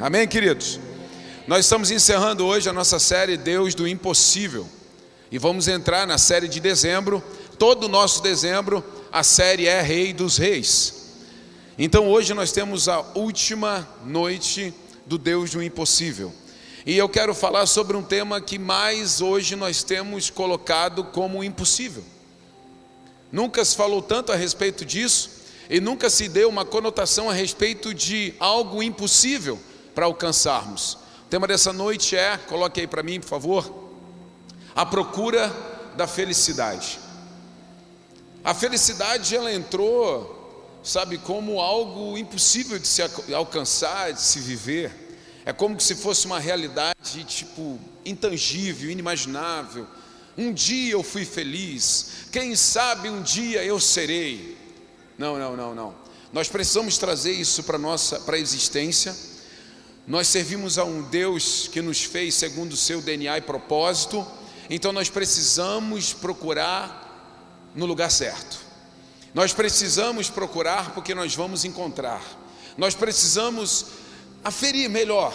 Amém, queridos? Nós estamos encerrando hoje a nossa série Deus do Impossível. E vamos entrar na série de dezembro. Todo o nosso dezembro, a série é Rei dos Reis. Então hoje nós temos a última noite do Deus do Impossível. E eu quero falar sobre um tema que mais hoje nós temos colocado como impossível. Nunca se falou tanto a respeito disso e nunca se deu uma conotação a respeito de algo impossível para alcançarmos. O tema dessa noite é, coloque aí para mim, por favor, a procura da felicidade. A felicidade ela entrou, sabe, como algo impossível de se alcançar, de se viver. É como se fosse uma realidade tipo intangível, inimaginável. Um dia eu fui feliz, quem sabe um dia eu serei. Não, não, não, não. Nós precisamos trazer isso para nossa para a existência. Nós servimos a um Deus que nos fez segundo o seu DNA e propósito, então nós precisamos procurar no lugar certo. Nós precisamos procurar porque nós vamos encontrar. Nós precisamos aferir melhor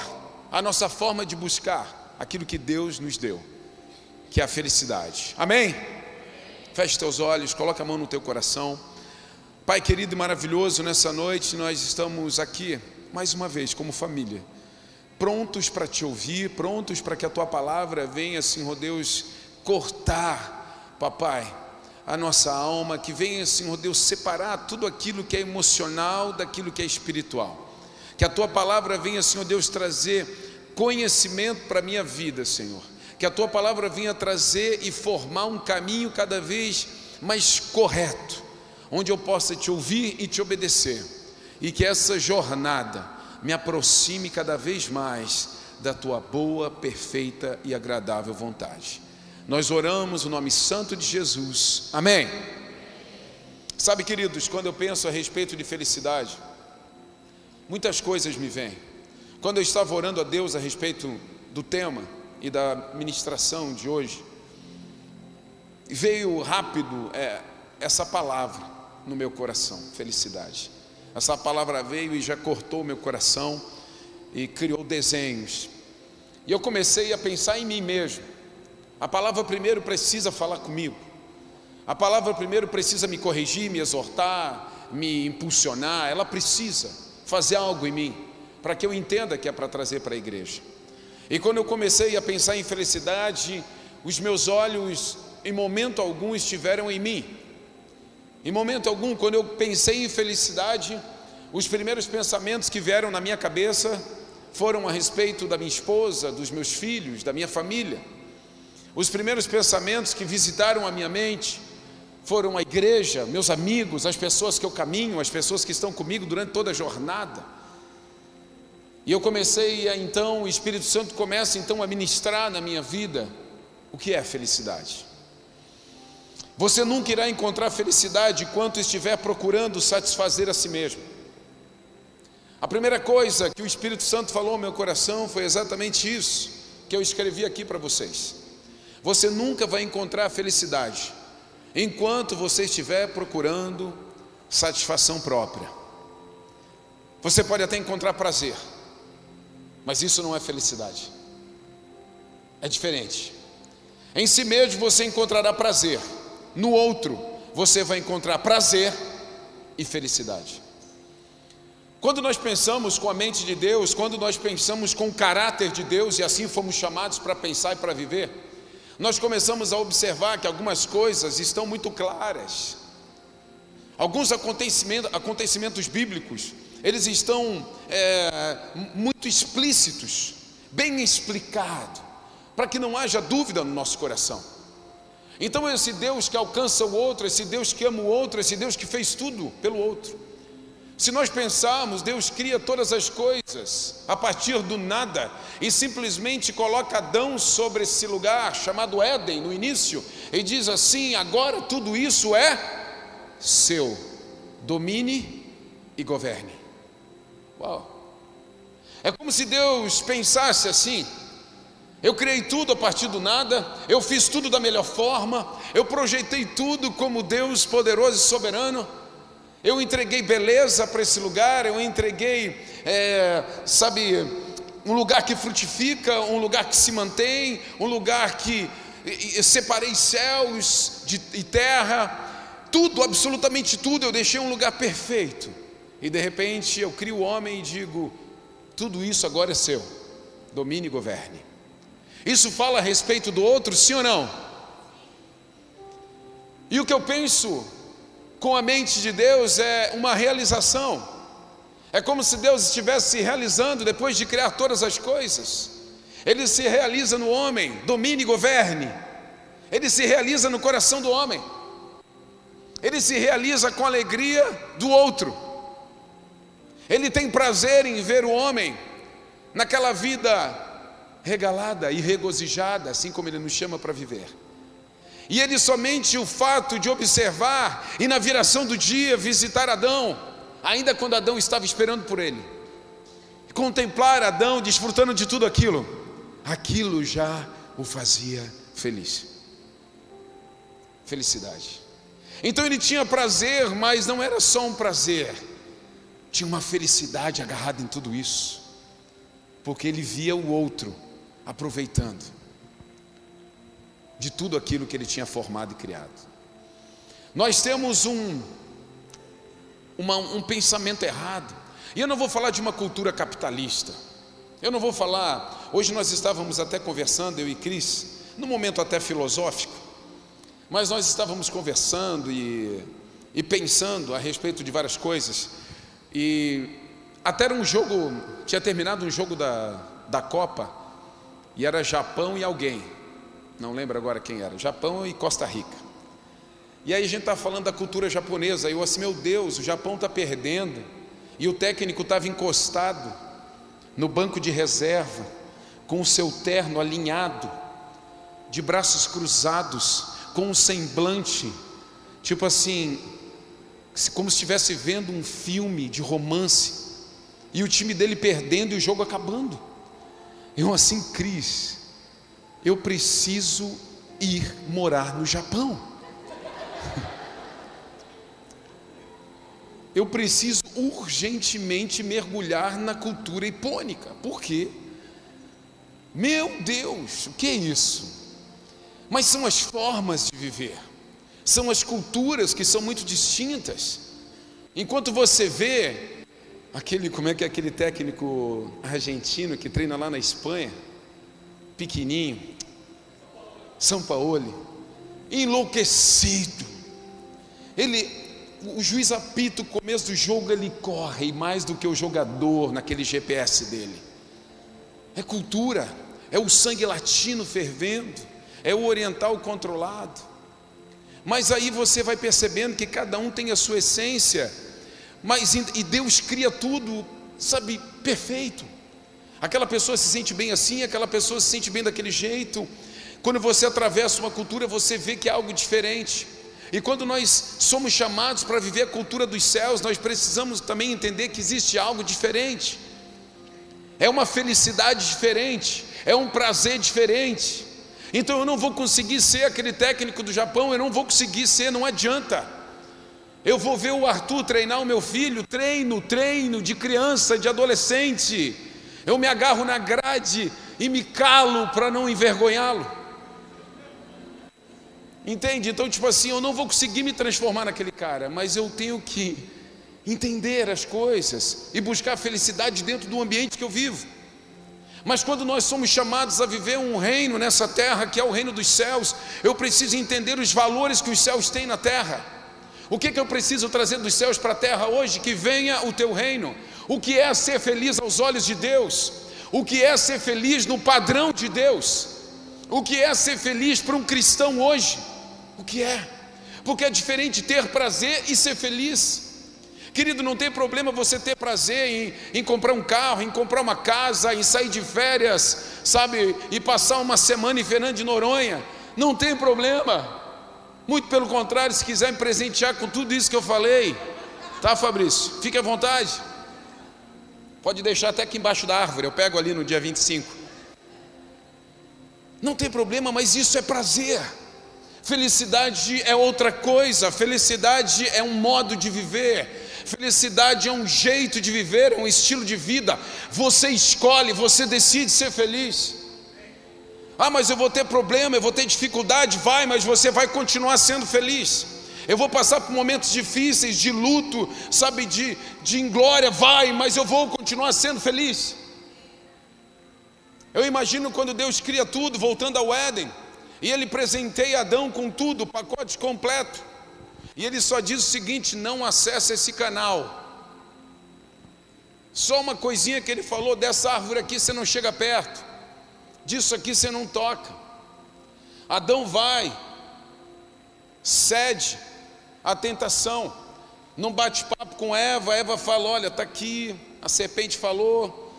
a nossa forma de buscar aquilo que Deus nos deu, que é a felicidade. Amém? Feche teus olhos, coloca a mão no teu coração. Pai querido e maravilhoso, nessa noite nós estamos aqui mais uma vez como família, prontos para te ouvir, prontos para que a tua palavra venha, Senhor Deus, cortar, papai, a nossa alma, que venha, Senhor Deus, separar tudo aquilo que é emocional daquilo que é espiritual. Que a tua palavra venha, Senhor Deus, trazer conhecimento para a minha vida, Senhor. Que a tua palavra venha trazer e formar um caminho cada vez mais correto onde eu possa te ouvir e te obedecer, e que essa jornada me aproxime cada vez mais da tua boa, perfeita e agradável vontade. Nós oramos o nome santo de Jesus. Amém. Sabe, queridos, quando eu penso a respeito de felicidade, muitas coisas me vêm. Quando eu estava orando a Deus a respeito do tema e da ministração de hoje, veio rápido é, essa palavra no meu coração, felicidade. Essa palavra veio e já cortou meu coração e criou desenhos. E eu comecei a pensar em mim mesmo. A palavra primeiro precisa falar comigo. A palavra primeiro precisa me corrigir, me exortar, me impulsionar. Ela precisa fazer algo em mim para que eu entenda que é para trazer para a igreja. E quando eu comecei a pensar em felicidade, os meus olhos em momento algum estiveram em mim. Em momento algum, quando eu pensei em felicidade, os primeiros pensamentos que vieram na minha cabeça foram a respeito da minha esposa, dos meus filhos, da minha família. Os primeiros pensamentos que visitaram a minha mente foram a igreja, meus amigos, as pessoas que eu caminho, as pessoas que estão comigo durante toda a jornada. E eu comecei a então, o Espírito Santo começa então a ministrar na minha vida o que é felicidade. Você nunca irá encontrar felicidade enquanto estiver procurando satisfazer a si mesmo. A primeira coisa que o Espírito Santo falou ao meu coração foi exatamente isso que eu escrevi aqui para vocês. Você nunca vai encontrar felicidade enquanto você estiver procurando satisfação própria. Você pode até encontrar prazer, mas isso não é felicidade. É diferente. Em si mesmo você encontrará prazer no outro você vai encontrar prazer e felicidade. Quando nós pensamos com a mente de Deus, quando nós pensamos com o caráter de Deus, e assim fomos chamados para pensar e para viver, nós começamos a observar que algumas coisas estão muito claras. Alguns acontecimentos, acontecimentos bíblicos, eles estão é, muito explícitos, bem explicados, para que não haja dúvida no nosso coração. Então, esse Deus que alcança o outro, esse Deus que ama o outro, esse Deus que fez tudo pelo outro. Se nós pensarmos, Deus cria todas as coisas a partir do nada e simplesmente coloca Adão sobre esse lugar chamado Éden no início e diz assim: agora tudo isso é seu, domine e governe. Uau! É como se Deus pensasse assim: eu criei tudo a partir do nada, eu fiz tudo da melhor forma, eu projetei tudo como Deus poderoso e soberano. Eu entreguei beleza para esse lugar, eu entreguei, é, sabe, um lugar que frutifica, um lugar que se mantém, um lugar que separei céus de, e terra, tudo, absolutamente tudo, eu deixei um lugar perfeito. E de repente eu crio o homem e digo: tudo isso agora é seu, domine e governe. Isso fala a respeito do outro, sim ou não? E o que eu penso com a mente de Deus é uma realização. É como se Deus estivesse se realizando depois de criar todas as coisas. Ele se realiza no homem, domine e governe. Ele se realiza no coração do homem. Ele se realiza com a alegria do outro. Ele tem prazer em ver o homem naquela vida regalada e regozijada, assim como ele nos chama para viver. E ele somente o fato de observar e na viração do dia visitar Adão, ainda quando Adão estava esperando por ele, contemplar Adão desfrutando de tudo aquilo, aquilo já o fazia feliz. Felicidade. Então ele tinha prazer, mas não era só um prazer, tinha uma felicidade agarrada em tudo isso, porque ele via o outro aproveitando de tudo aquilo que ele tinha formado e criado. Nós temos um, uma, um pensamento errado, e eu não vou falar de uma cultura capitalista, eu não vou falar. Hoje nós estávamos até conversando, eu e Cris, num momento até filosófico, mas nós estávamos conversando e, e pensando a respeito de várias coisas, e até era um jogo, tinha terminado um jogo da, da Copa, e era Japão e alguém, não lembro agora quem era, Japão e Costa Rica. E aí a gente está falando da cultura japonesa, e eu assim, meu Deus, o Japão está perdendo, e o técnico estava encostado, no banco de reserva, com o seu terno alinhado, de braços cruzados, com um semblante, tipo assim, como se estivesse vendo um filme de romance, e o time dele perdendo e o jogo acabando. Eu assim, Cris, eu preciso ir morar no Japão. eu preciso urgentemente mergulhar na cultura hipônica. Por quê? Meu Deus, o que é isso? Mas são as formas de viver, são as culturas que são muito distintas. Enquanto você vê aquele, como é que é aquele técnico argentino que treina lá na Espanha, pequenininho, São Paulo, enlouquecido. Ele o juiz apita o começo do jogo, ele corre mais do que o jogador naquele GPS dele. É cultura, é o sangue latino fervendo, é o oriental controlado. Mas aí você vai percebendo que cada um tem a sua essência, mas e Deus cria tudo, sabe, perfeito. Aquela pessoa se sente bem assim, aquela pessoa se sente bem daquele jeito. Quando você atravessa uma cultura, você vê que é algo diferente. E quando nós somos chamados para viver a cultura dos céus, nós precisamos também entender que existe algo diferente. É uma felicidade diferente, é um prazer diferente. Então eu não vou conseguir ser aquele técnico do Japão, eu não vou conseguir ser, não adianta. Eu vou ver o Arthur treinar o meu filho, treino, treino de criança, de adolescente. Eu me agarro na grade e me calo para não envergonhá-lo. Entende? Então, tipo assim, eu não vou conseguir me transformar naquele cara, mas eu tenho que entender as coisas e buscar felicidade dentro do ambiente que eu vivo. Mas quando nós somos chamados a viver um reino nessa terra, que é o reino dos céus, eu preciso entender os valores que os céus têm na terra. O que, que eu preciso trazer dos céus para a terra hoje? Que venha o teu reino. O que é ser feliz aos olhos de Deus? O que é ser feliz no padrão de Deus? O que é ser feliz para um cristão hoje? O que é? Porque é diferente ter prazer e ser feliz. Querido, não tem problema você ter prazer em, em, comprar um carro, em comprar uma casa, em sair de férias, sabe, e passar uma semana em Fernando de Noronha. Não tem problema. Muito pelo contrário, se quiser me presentear com tudo isso que eu falei, tá, Fabrício? Fique à vontade. Pode deixar até aqui embaixo da árvore, eu pego ali no dia 25. Não tem problema, mas isso é prazer. Felicidade é outra coisa, felicidade é um modo de viver, Felicidade é um jeito de viver, é um estilo de vida. Você escolhe, você decide ser feliz. Ah, mas eu vou ter problema, eu vou ter dificuldade, vai, mas você vai continuar sendo feliz. Eu vou passar por momentos difíceis, de luto, sabe, de, de inglória, vai, mas eu vou continuar sendo feliz. Eu imagino quando Deus cria tudo, voltando ao Éden, e Ele presenteia Adão com tudo, pacote completo, e Ele só diz o seguinte: não acesse esse canal. Só uma coisinha que Ele falou: dessa árvore aqui você não chega perto, disso aqui você não toca. Adão vai, cede, a tentação. Não bate-papo com Eva, Eva fala: Olha, está aqui, a serpente falou,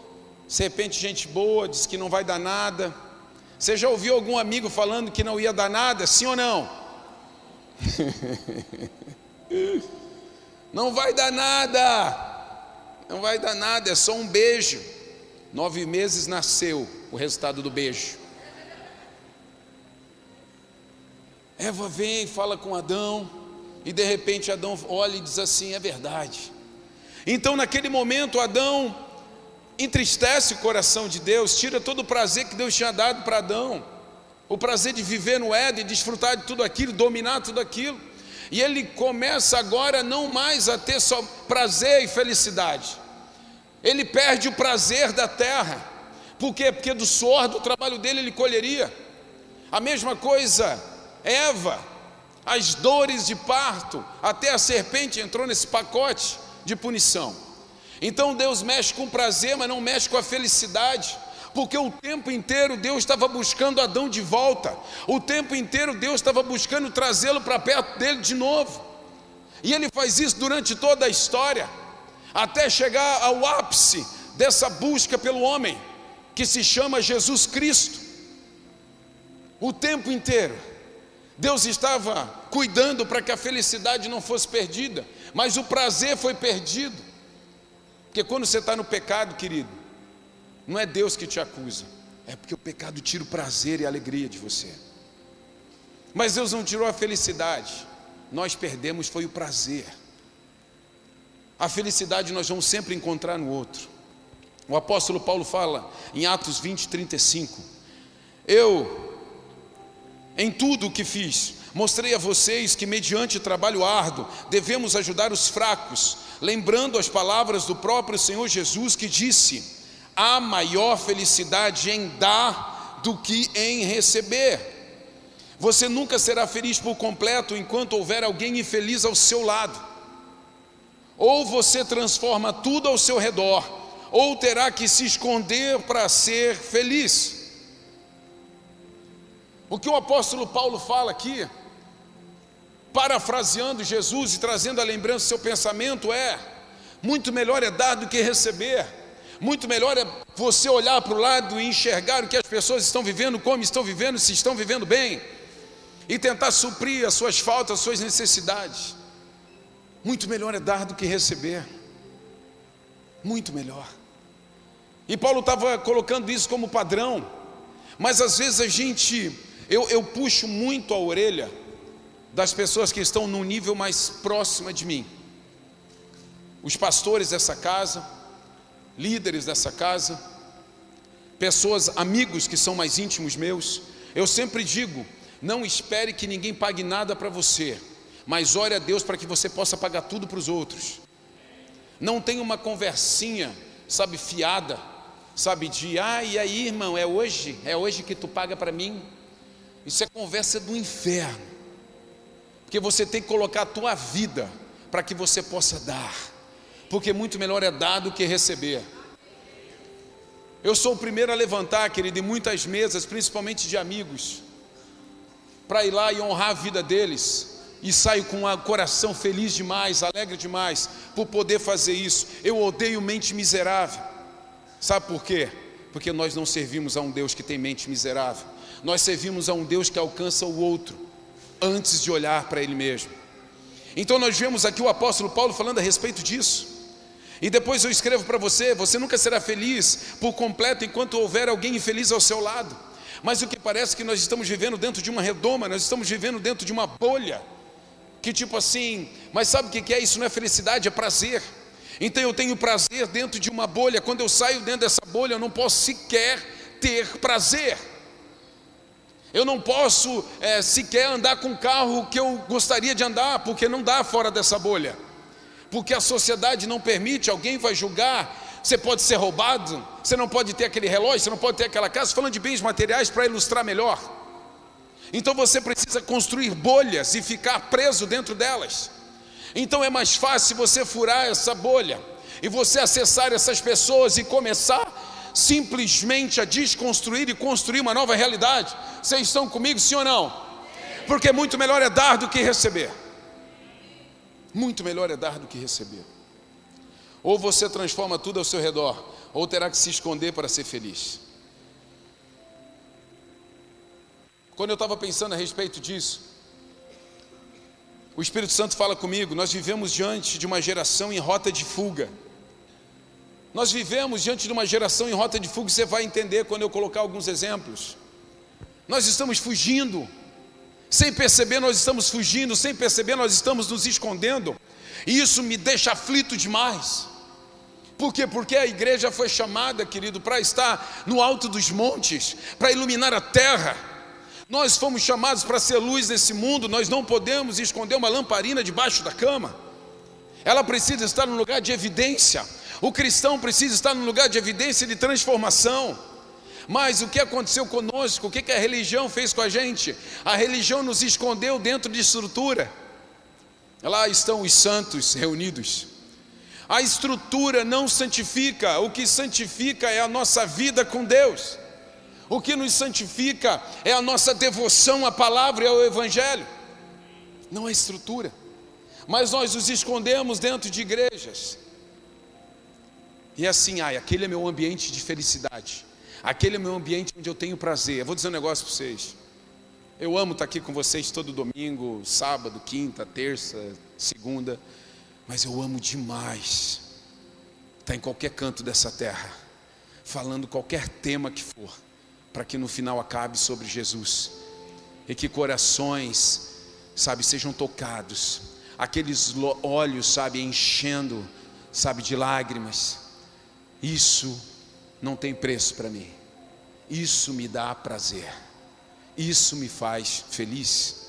serpente, gente boa, diz que não vai dar nada. Você já ouviu algum amigo falando que não ia dar nada, sim ou não? não vai dar nada, não vai dar nada, é só um beijo. Nove meses nasceu o resultado do beijo. Eva vem, fala com Adão, e de repente Adão olha e diz assim: é verdade. Então, naquele momento, Adão entristece o coração de Deus, tira todo o prazer que Deus tinha dado para Adão, o prazer de viver no Éden, desfrutar de tudo aquilo, dominar tudo aquilo, e ele começa agora não mais a ter só prazer e felicidade, ele perde o prazer da terra, por quê? Porque do suor do trabalho dele ele colheria, a mesma coisa, Eva, as dores de parto, até a serpente entrou nesse pacote de punição. Então Deus mexe com prazer, mas não mexe com a felicidade, porque o tempo inteiro Deus estava buscando Adão de volta, o tempo inteiro Deus estava buscando trazê-lo para perto dele de novo, e ele faz isso durante toda a história, até chegar ao ápice dessa busca pelo homem, que se chama Jesus Cristo, o tempo inteiro. Deus estava cuidando para que a felicidade não fosse perdida, mas o prazer foi perdido. Porque quando você está no pecado, querido, não é Deus que te acusa, é porque o pecado tira o prazer e a alegria de você. Mas Deus não tirou a felicidade, nós perdemos foi o prazer. A felicidade nós vamos sempre encontrar no outro. O apóstolo Paulo fala em Atos 20, 35: Eu em tudo o que fiz, mostrei a vocês que, mediante trabalho árduo, devemos ajudar os fracos, lembrando as palavras do próprio Senhor Jesus que disse: há maior felicidade em dar do que em receber. Você nunca será feliz por completo enquanto houver alguém infeliz ao seu lado. Ou você transforma tudo ao seu redor, ou terá que se esconder para ser feliz. O que o apóstolo Paulo fala aqui, parafraseando Jesus e trazendo a lembrança do seu pensamento, é: muito melhor é dar do que receber, muito melhor é você olhar para o lado e enxergar o que as pessoas estão vivendo, como estão vivendo, se estão vivendo bem, e tentar suprir as suas faltas, as suas necessidades. Muito melhor é dar do que receber, muito melhor. E Paulo estava colocando isso como padrão, mas às vezes a gente eu, eu puxo muito a orelha das pessoas que estão num nível mais próximo de mim. Os pastores dessa casa, líderes dessa casa, pessoas, amigos que são mais íntimos meus. Eu sempre digo: não espere que ninguém pague nada para você, mas ore a Deus para que você possa pagar tudo para os outros. Não tenha uma conversinha, sabe, fiada, sabe, de ah, e aí, irmão, é hoje? É hoje que tu paga para mim? Isso é conversa do inferno. Porque você tem que colocar a tua vida para que você possa dar. Porque muito melhor é dar do que receber. Eu sou o primeiro a levantar, querido, em muitas mesas, principalmente de amigos, para ir lá e honrar a vida deles. E saio com um coração feliz demais, alegre demais, por poder fazer isso. Eu odeio mente miserável. Sabe por quê? Porque nós não servimos a um Deus que tem mente miserável. Nós servimos a um Deus que alcança o outro antes de olhar para ele mesmo. Então nós vemos aqui o apóstolo Paulo falando a respeito disso. E depois eu escrevo para você: você nunca será feliz por completo enquanto houver alguém infeliz ao seu lado. Mas o que parece que nós estamos vivendo dentro de uma redoma, nós estamos vivendo dentro de uma bolha que tipo assim, mas sabe o que é isso? Não é felicidade, é prazer. Então eu tenho prazer dentro de uma bolha, quando eu saio dentro dessa bolha, eu não posso sequer ter prazer. Eu não posso é, sequer andar com o carro que eu gostaria de andar, porque não dá fora dessa bolha. Porque a sociedade não permite, alguém vai julgar, você pode ser roubado, você não pode ter aquele relógio, você não pode ter aquela casa, falando de bens materiais para ilustrar melhor. Então você precisa construir bolhas e ficar preso dentro delas. Então é mais fácil você furar essa bolha e você acessar essas pessoas e começar simplesmente a desconstruir e construir uma nova realidade. Vocês estão comigo, sim ou não? Porque muito melhor é dar do que receber. Muito melhor é dar do que receber. Ou você transforma tudo ao seu redor, ou terá que se esconder para ser feliz. Quando eu estava pensando a respeito disso, o Espírito Santo fala comigo, nós vivemos diante de uma geração em rota de fuga. Nós vivemos diante de uma geração em rota de fuga, você vai entender quando eu colocar alguns exemplos. Nós estamos fugindo, sem perceber, nós estamos fugindo, sem perceber, nós estamos nos escondendo, e isso me deixa aflito demais. Por quê? Porque a igreja foi chamada, querido, para estar no alto dos montes, para iluminar a terra. Nós fomos chamados para ser luz nesse mundo, nós não podemos esconder uma lamparina debaixo da cama. Ela precisa estar no lugar de evidência. O cristão precisa estar num lugar de evidência de transformação. Mas o que aconteceu conosco? O que a religião fez com a gente? A religião nos escondeu dentro de estrutura. Lá estão os santos reunidos. A estrutura não santifica, o que santifica é a nossa vida com Deus. O que nos santifica é a nossa devoção à palavra e ao Evangelho, não a estrutura. Mas nós nos escondemos dentro de igrejas, e assim, ai, aquele é meu ambiente de felicidade. Aquele é meu ambiente onde eu tenho prazer. Eu vou dizer um negócio para vocês. Eu amo estar aqui com vocês todo domingo, sábado, quinta, terça, segunda, mas eu amo demais estar em qualquer canto dessa terra, falando qualquer tema que for, para que no final acabe sobre Jesus e que corações, sabe, sejam tocados, aqueles olhos, sabe, enchendo, sabe, de lágrimas isso não tem preço para mim. Isso me dá prazer. Isso me faz feliz.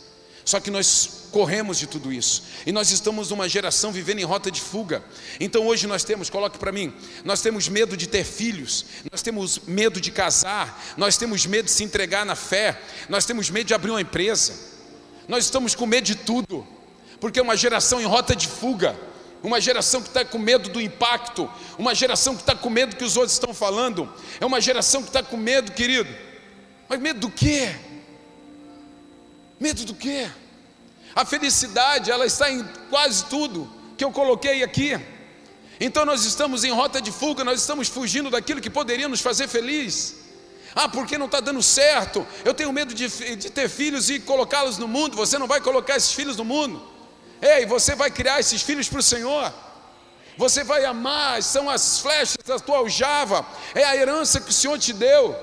Só que nós corremos de tudo isso. E nós estamos numa geração vivendo em rota de fuga. Então hoje nós temos, coloque para mim, nós temos medo de ter filhos, nós temos medo de casar, nós temos medo de se entregar na fé, nós temos medo de abrir uma empresa. Nós estamos com medo de tudo, porque é uma geração em rota de fuga uma geração que está com medo do impacto, uma geração que está com medo do que os outros estão falando, é uma geração que está com medo, querido. Mas medo do quê? Medo do quê? A felicidade, ela está em quase tudo que eu coloquei aqui. Então nós estamos em rota de fuga, nós estamos fugindo daquilo que poderia nos fazer feliz. Ah, porque não está dando certo? Eu tenho medo de, de ter filhos e colocá-los no mundo. Você não vai colocar esses filhos no mundo. Ei, você vai criar esses filhos para o Senhor. Você vai amar, são as flechas da tua aljava, é a herança que o Senhor te deu.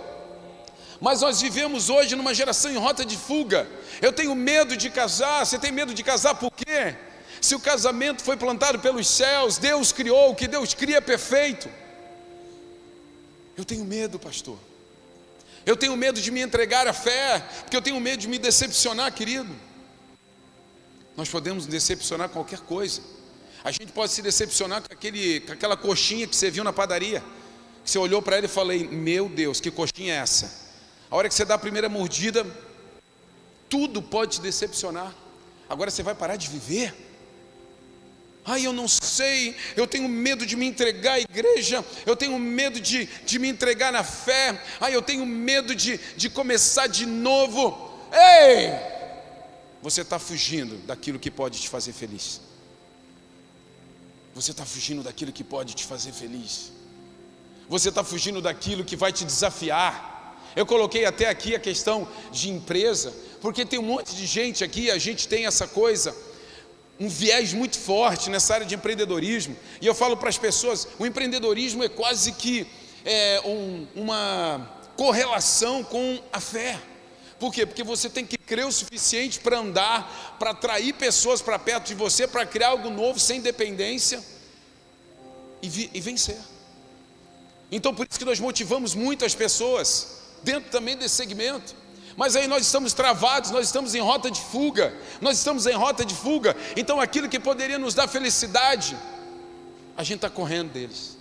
Mas nós vivemos hoje numa geração em rota de fuga. Eu tenho medo de casar. Você tem medo de casar por quê? Se o casamento foi plantado pelos céus, Deus criou, o que Deus cria é perfeito. Eu tenho medo, pastor. Eu tenho medo de me entregar à fé, porque eu tenho medo de me decepcionar, querido. Nós podemos decepcionar qualquer coisa. A gente pode se decepcionar com, aquele, com aquela coxinha que você viu na padaria. Você olhou para ela e falei: Meu Deus, que coxinha é essa? A hora que você dá a primeira mordida, tudo pode te decepcionar. Agora você vai parar de viver? Ai, eu não sei, eu tenho medo de me entregar à igreja, eu tenho medo de, de me entregar na fé, ai, eu tenho medo de, de começar de novo. Ei! você está fugindo daquilo que pode te fazer feliz. Você está fugindo daquilo que pode te fazer feliz. Você está fugindo daquilo que vai te desafiar. Eu coloquei até aqui a questão de empresa, porque tem um monte de gente aqui, a gente tem essa coisa, um viés muito forte nessa área de empreendedorismo. E eu falo para as pessoas: o empreendedorismo é quase que é, um, uma correlação com a fé. Por quê? Porque você tem que crer o suficiente para andar, para atrair pessoas para perto de você, para criar algo novo sem dependência e, e vencer. Então por isso que nós motivamos muitas pessoas dentro também desse segmento. Mas aí nós estamos travados, nós estamos em rota de fuga, nós estamos em rota de fuga. Então aquilo que poderia nos dar felicidade, a gente está correndo deles.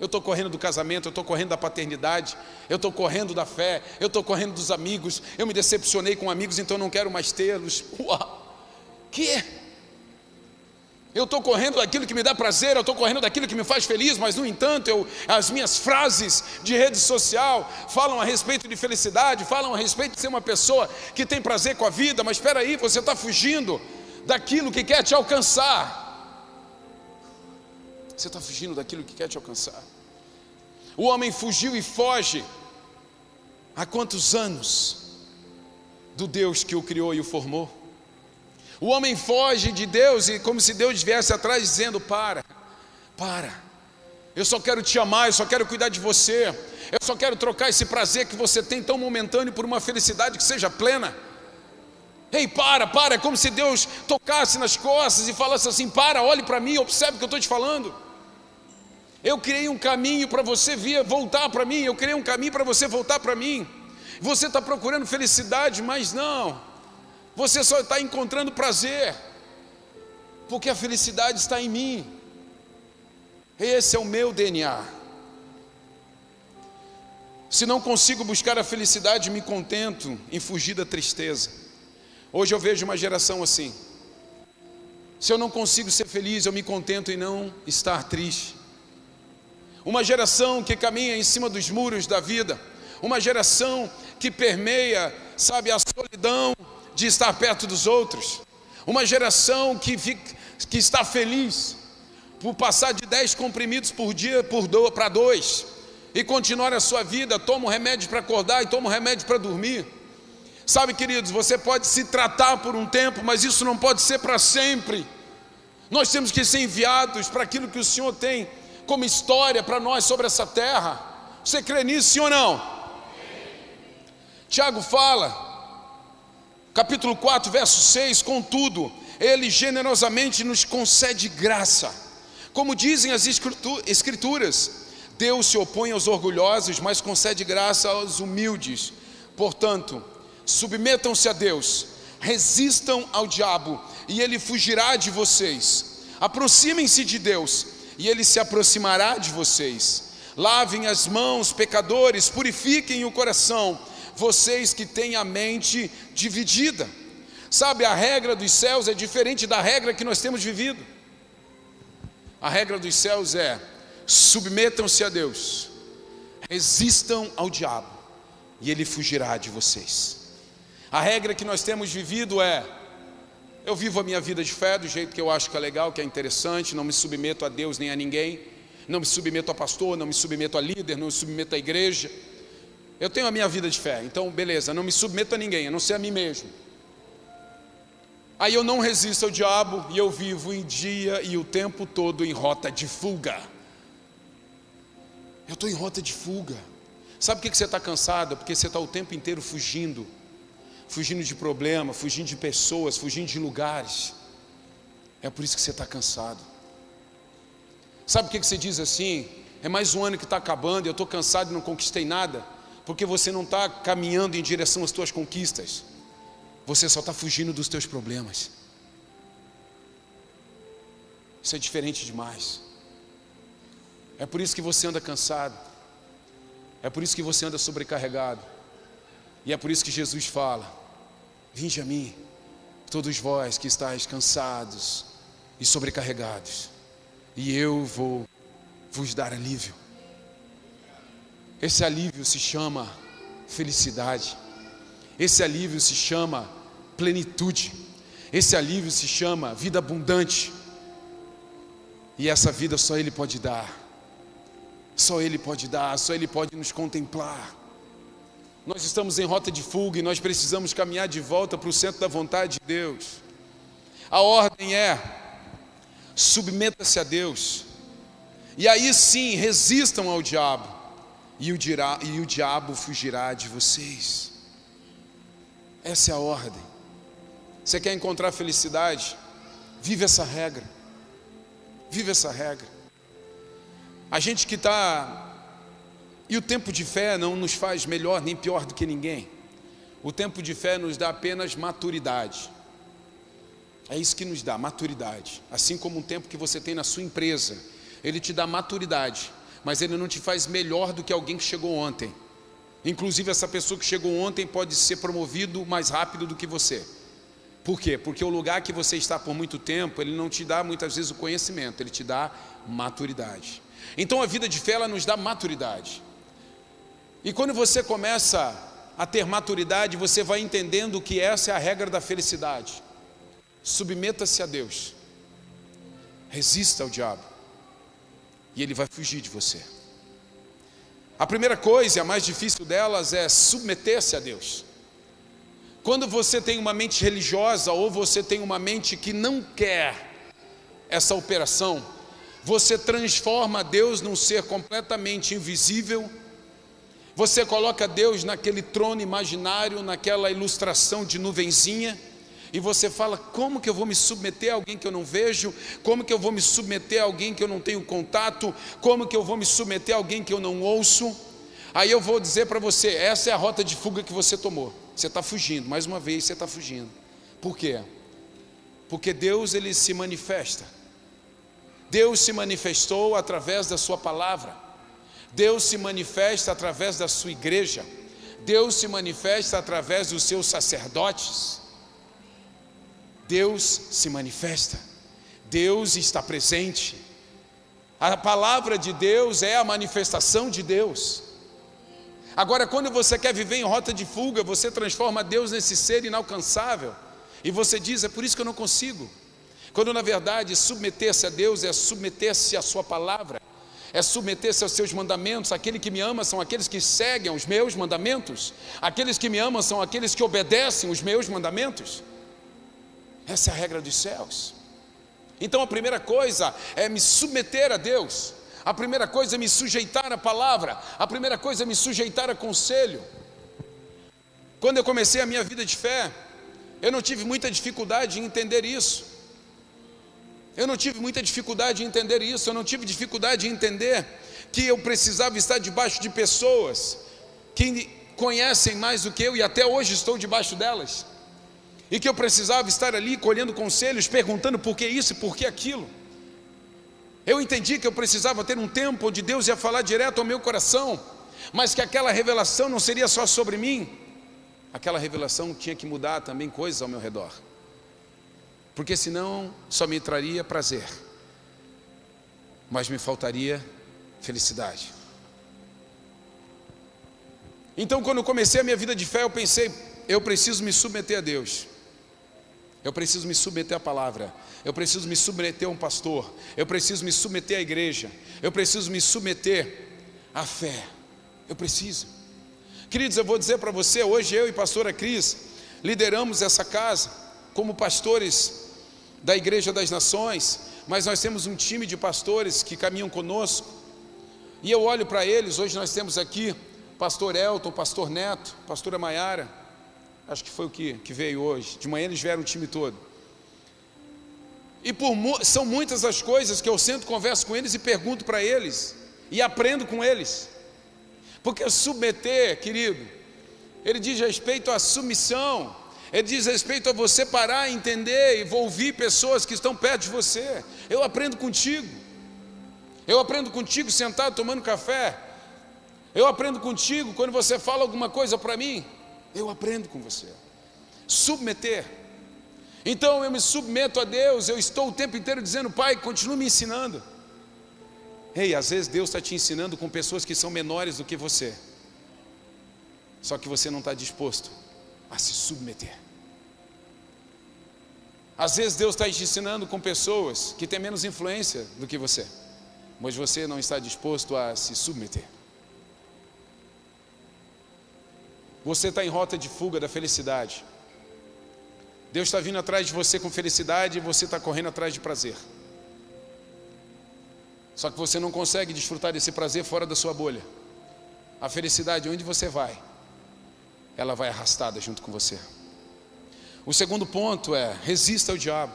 Eu estou correndo do casamento, eu estou correndo da paternidade, eu estou correndo da fé, eu estou correndo dos amigos, eu me decepcionei com amigos, então não quero mais tê-los. Uau! Que? Eu estou correndo daquilo que me dá prazer, eu estou correndo daquilo que me faz feliz, mas no entanto, eu, as minhas frases de rede social falam a respeito de felicidade, falam a respeito de ser uma pessoa que tem prazer com a vida, mas espera aí, você está fugindo daquilo que quer te alcançar. Você está fugindo daquilo que quer te alcançar. O homem fugiu e foge há quantos anos do Deus que o criou e o formou? O homem foge de Deus e como se Deus viesse atrás dizendo: Para, para, eu só quero te amar, eu só quero cuidar de você, eu só quero trocar esse prazer que você tem tão momentâneo por uma felicidade que seja plena. Ei, para, para, é como se Deus tocasse nas costas e falasse assim: Para, olhe para mim, observe o que eu estou te falando. Eu criei um caminho para você vir voltar para mim, eu criei um caminho para você voltar para mim. Você está procurando felicidade, mas não. Você só está encontrando prazer, porque a felicidade está em mim. Esse é o meu DNA. Se não consigo buscar a felicidade, me contento em fugir da tristeza. Hoje eu vejo uma geração assim. Se eu não consigo ser feliz, eu me contento em não estar triste. Uma geração que caminha em cima dos muros da vida, uma geração que permeia, sabe, a solidão, de estar perto dos outros, uma geração que, fica, que está feliz por passar de 10 comprimidos por dia por do, para dois e continuar a sua vida, toma um remédio para acordar e toma um remédio para dormir. Sabe, queridos, você pode se tratar por um tempo, mas isso não pode ser para sempre. Nós temos que ser enviados para aquilo que o Senhor tem como história para nós sobre essa terra. Você crê nisso, sim ou não? Tiago fala capítulo 4, verso 6, contudo, ele generosamente nos concede graça. Como dizem as escrituras, Deus se opõe aos orgulhosos, mas concede graça aos humildes. Portanto, submetam-se a Deus, resistam ao diabo, e ele fugirá de vocês. Aproximem-se de Deus, e ele se aproximará de vocês. Lavem as mãos, pecadores, purifiquem o coração vocês que têm a mente dividida. Sabe, a regra dos céus é diferente da regra que nós temos vivido. A regra dos céus é: submetam-se a Deus, resistam ao diabo, e ele fugirá de vocês. A regra que nós temos vivido é: eu vivo a minha vida de fé do jeito que eu acho que é legal, que é interessante, não me submeto a Deus nem a ninguém, não me submeto a pastor, não me submeto a líder, não me submeto à igreja. Eu tenho a minha vida de fé, então beleza, não me submeto a ninguém, a não ser a mim mesmo. Aí eu não resisto ao diabo e eu vivo em dia e o tempo todo em rota de fuga. Eu estou em rota de fuga. Sabe por que você está cansado? Porque você está o tempo inteiro fugindo. Fugindo de problema, fugindo de pessoas, fugindo de lugares. É por isso que você está cansado. Sabe por que você diz assim? É mais um ano que está acabando e eu estou cansado e não conquistei nada porque você não está caminhando em direção às tuas conquistas, você só está fugindo dos teus problemas. Isso é diferente demais. É por isso que você anda cansado, é por isso que você anda sobrecarregado, e é por isso que Jesus fala: Vinde a mim, todos vós que estáis cansados e sobrecarregados, e eu vou vos dar alívio. Esse alívio se chama felicidade. Esse alívio se chama plenitude. Esse alívio se chama vida abundante. E essa vida só Ele pode dar. Só Ele pode dar, só Ele pode nos contemplar. Nós estamos em rota de fuga e nós precisamos caminhar de volta para o centro da vontade de Deus. A ordem é: submeta-se a Deus, e aí sim resistam ao diabo e o, dirá, e o diabo fugirá de vocês. Essa é a ordem. Você quer encontrar felicidade? Vive essa regra. Vive essa regra. A gente que está. E o tempo de fé não nos faz melhor nem pior do que ninguém. O tempo de fé nos dá apenas maturidade. É isso que nos dá, maturidade. Assim como um tempo que você tem na sua empresa, ele te dá maturidade, mas ele não te faz melhor do que alguém que chegou ontem. Inclusive, essa pessoa que chegou ontem pode ser promovido mais rápido do que você. Por quê? Porque o lugar que você está por muito tempo, ele não te dá muitas vezes o conhecimento, ele te dá maturidade. Então a vida de fé ela nos dá maturidade. E quando você começa a ter maturidade, você vai entendendo que essa é a regra da felicidade. Submeta-se a Deus. Resista ao diabo. E ele vai fugir de você. A primeira coisa, a mais difícil delas, é submeter-se a Deus. Quando você tem uma mente religiosa ou você tem uma mente que não quer essa operação, você transforma Deus num ser completamente invisível. Você coloca Deus naquele trono imaginário, naquela ilustração de nuvenzinha e você fala: como que eu vou me submeter a alguém que eu não vejo? Como que eu vou me submeter a alguém que eu não tenho contato? Como que eu vou me submeter a alguém que eu não ouço? Aí eu vou dizer para você: essa é a rota de fuga que você tomou. Você está fugindo, mais uma vez você está fugindo. Por quê? Porque Deus ele se manifesta. Deus se manifestou através da Sua palavra. Deus se manifesta através da Sua igreja. Deus se manifesta através dos seus sacerdotes. Deus se manifesta, Deus está presente. A palavra de Deus é a manifestação de Deus. Agora, quando você quer viver em rota de fuga, você transforma Deus nesse ser inalcançável. E você diz: é por isso que eu não consigo. Quando na verdade submeter-se a Deus é submeter-se à Sua palavra, é submeter-se aos seus mandamentos. Aquele que me ama são aqueles que seguem os meus mandamentos, aqueles que me amam são aqueles que obedecem os meus mandamentos. Essa é a regra dos céus. Então a primeira coisa é me submeter a Deus. A primeira coisa é me sujeitar à palavra. A primeira coisa é me sujeitar a conselho. Quando eu comecei a minha vida de fé, eu não tive muita dificuldade em entender isso. Eu não tive muita dificuldade em entender isso. Eu não tive dificuldade em entender que eu precisava estar debaixo de pessoas que conhecem mais do que eu e até hoje estou debaixo delas e que eu precisava estar ali colhendo conselhos, perguntando por que isso e por que aquilo. Eu entendi que eu precisava ter um tempo onde Deus ia falar direto ao meu coração, mas que aquela revelação não seria só sobre mim, aquela revelação tinha que mudar também coisas ao meu redor, porque senão só me traria prazer, mas me faltaria felicidade. Então, quando eu comecei a minha vida de fé, eu pensei, eu preciso me submeter a Deus. Eu preciso me submeter à palavra. Eu preciso me submeter a um pastor. Eu preciso me submeter à igreja. Eu preciso me submeter à fé. Eu preciso. Queridos, eu vou dizer para você, hoje eu e pastora Cris lideramos essa casa como pastores da Igreja das Nações, mas nós temos um time de pastores que caminham conosco. E eu olho para eles, hoje nós temos aqui pastor Elton, pastor Neto, pastora Maiara, acho que foi o que, que veio hoje. De manhã eles vieram o time todo. E por, são muitas as coisas que eu sento, converso com eles e pergunto para eles, e aprendo com eles. Porque submeter, querido, ele diz respeito à submissão, ele diz respeito a você parar, entender e ouvir pessoas que estão perto de você. Eu aprendo contigo. Eu aprendo contigo sentado tomando café. Eu aprendo contigo quando você fala alguma coisa para mim. Eu aprendo com você. Submeter. Então eu me submeto a Deus, eu estou o tempo inteiro dizendo, Pai, continue me ensinando. Ei, às vezes Deus está te ensinando com pessoas que são menores do que você, só que você não está disposto a se submeter. Às vezes Deus está te ensinando com pessoas que têm menos influência do que você, mas você não está disposto a se submeter. Você está em rota de fuga da felicidade. Deus está vindo atrás de você com felicidade e você está correndo atrás de prazer. Só que você não consegue desfrutar desse prazer fora da sua bolha. A felicidade, onde você vai, ela vai arrastada junto com você. O segundo ponto é: resista ao diabo.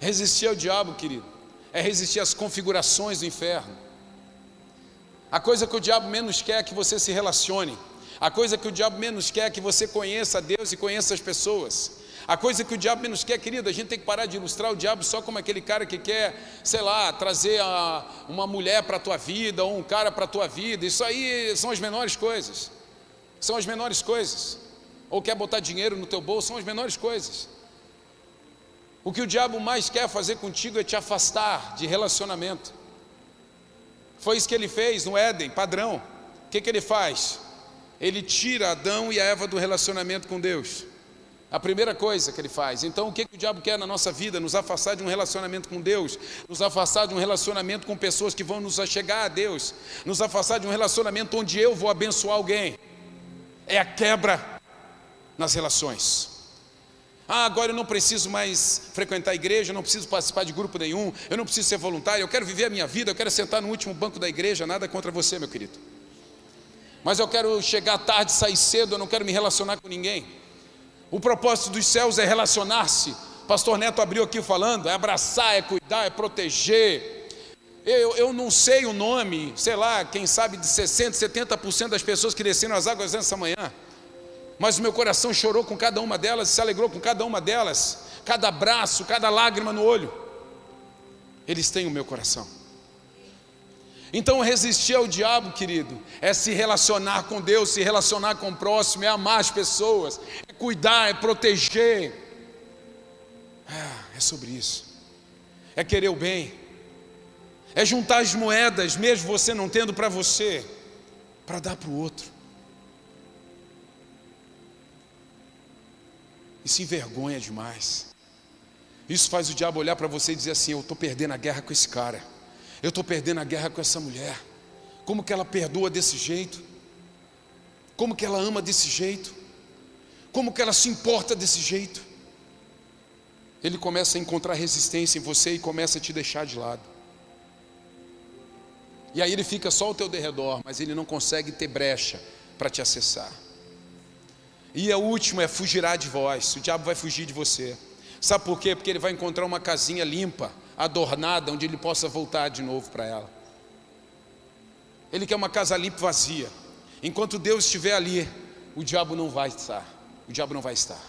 Resistir ao diabo, querido, é resistir às configurações do inferno. A coisa que o diabo menos quer é que você se relacione. A coisa que o diabo menos quer é que você conheça Deus e conheça as pessoas. A coisa que o diabo menos quer, querido, a gente tem que parar de ilustrar o diabo só como aquele cara que quer, sei lá, trazer a, uma mulher para a tua vida ou um cara para a tua vida. Isso aí são as menores coisas. São as menores coisas. Ou quer botar dinheiro no teu bolso, são as menores coisas. O que o diabo mais quer fazer contigo é te afastar de relacionamento. Foi isso que ele fez no Éden, padrão. O que, que ele faz? Ele tira Adão e a Eva do relacionamento com Deus. A primeira coisa que ele faz. Então, o que, que o diabo quer na nossa vida? Nos afastar de um relacionamento com Deus, nos afastar de um relacionamento com pessoas que vão nos achegar a Deus, nos afastar de um relacionamento onde eu vou abençoar alguém. É a quebra nas relações. Ah, agora eu não preciso mais frequentar a igreja, eu não preciso participar de grupo nenhum, eu não preciso ser voluntário, eu quero viver a minha vida, eu quero sentar no último banco da igreja, nada contra você, meu querido. Mas eu quero chegar tarde, sair cedo, eu não quero me relacionar com ninguém. O propósito dos céus é relacionar-se. Pastor Neto abriu aqui falando, é abraçar, é cuidar, é proteger. Eu, eu não sei o nome, sei lá, quem sabe de 60%, 70% das pessoas que desceram as águas nessa manhã mas o meu coração chorou com cada uma delas, se alegrou com cada uma delas, cada abraço, cada lágrima no olho. Eles têm o meu coração. Então, resistir ao diabo, querido, é se relacionar com Deus, se relacionar com o próximo, é amar as pessoas, é cuidar, é proteger. É, é sobre isso. É querer o bem, é juntar as moedas, mesmo você não tendo para você, para dar para o outro. e se envergonha demais. Isso faz o diabo olhar para você e dizer assim: Eu estou perdendo a guerra com esse cara, eu estou perdendo a guerra com essa mulher. Como que ela perdoa desse jeito? Como que ela ama desse jeito? Como que ela se importa desse jeito? Ele começa a encontrar resistência em você e começa a te deixar de lado. E aí ele fica só ao teu derredor, mas ele não consegue ter brecha para te acessar. E o último é fugirá de vós. O diabo vai fugir de você. Sabe por quê? Porque ele vai encontrar uma casinha limpa, adornada, onde ele possa voltar de novo para ela. Ele quer uma casa limpa vazia. Enquanto Deus estiver ali, o diabo não vai estar. O diabo não vai estar.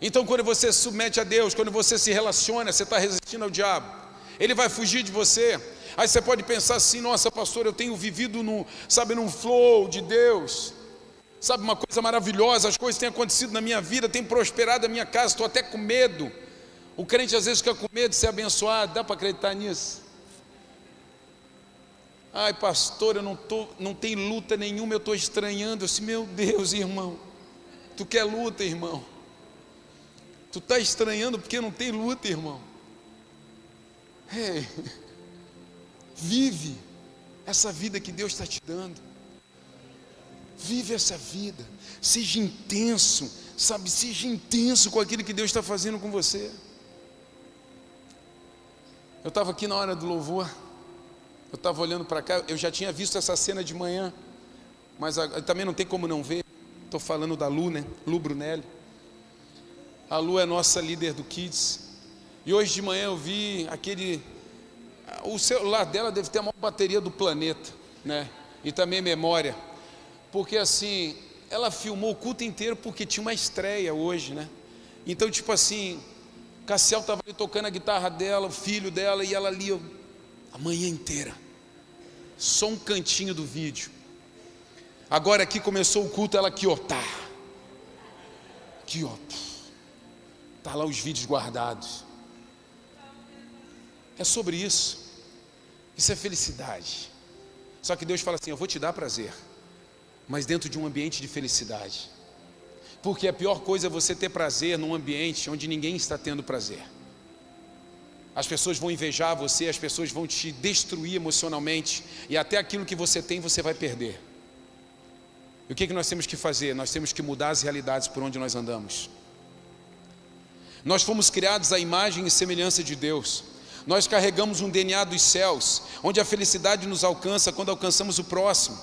Então, quando você se submete a Deus, quando você se relaciona, você está resistindo ao diabo. Ele vai fugir de você. Aí você pode pensar assim: nossa, pastor, eu tenho vivido no, sabe, num flow de Deus. Sabe uma coisa maravilhosa, as coisas têm acontecido na minha vida, tem prosperado a minha casa, estou até com medo. O crente às vezes fica com medo de ser abençoado, dá para acreditar nisso? Ai, pastor, eu não, tô, não tenho luta nenhuma, eu estou estranhando. Eu disse, meu Deus, irmão, tu quer luta, irmão? Tu está estranhando porque não tem luta, irmão. Hey, vive essa vida que Deus está te dando. Vive essa vida, seja intenso, sabe? Seja intenso com aquilo que Deus está fazendo com você. Eu estava aqui na hora do louvor, eu estava olhando para cá, eu já tinha visto essa cena de manhã, mas também não tem como não ver. Estou falando da Lu, né? Lu Brunelli. A Lu é nossa líder do Kids. E hoje de manhã eu vi aquele. O celular dela deve ter a maior bateria do planeta, né? E também memória porque assim, ela filmou o culto inteiro porque tinha uma estreia hoje, né? Então, tipo assim, Cassiel estava ali tocando a guitarra dela, o filho dela, e ela ali a manhã inteira. Só um cantinho do vídeo. Agora aqui começou o culto, ela aqui, ó, tá. Aqui, ó. Tá lá os vídeos guardados. É sobre isso. Isso é felicidade. Só que Deus fala assim: Eu vou te dar prazer mas dentro de um ambiente de felicidade. Porque a pior coisa é você ter prazer num ambiente onde ninguém está tendo prazer. As pessoas vão invejar você, as pessoas vão te destruir emocionalmente, e até aquilo que você tem você vai perder. E o que, que nós temos que fazer? Nós temos que mudar as realidades por onde nós andamos. Nós fomos criados à imagem e semelhança de Deus. Nós carregamos um DNA dos céus, onde a felicidade nos alcança quando alcançamos o próximo.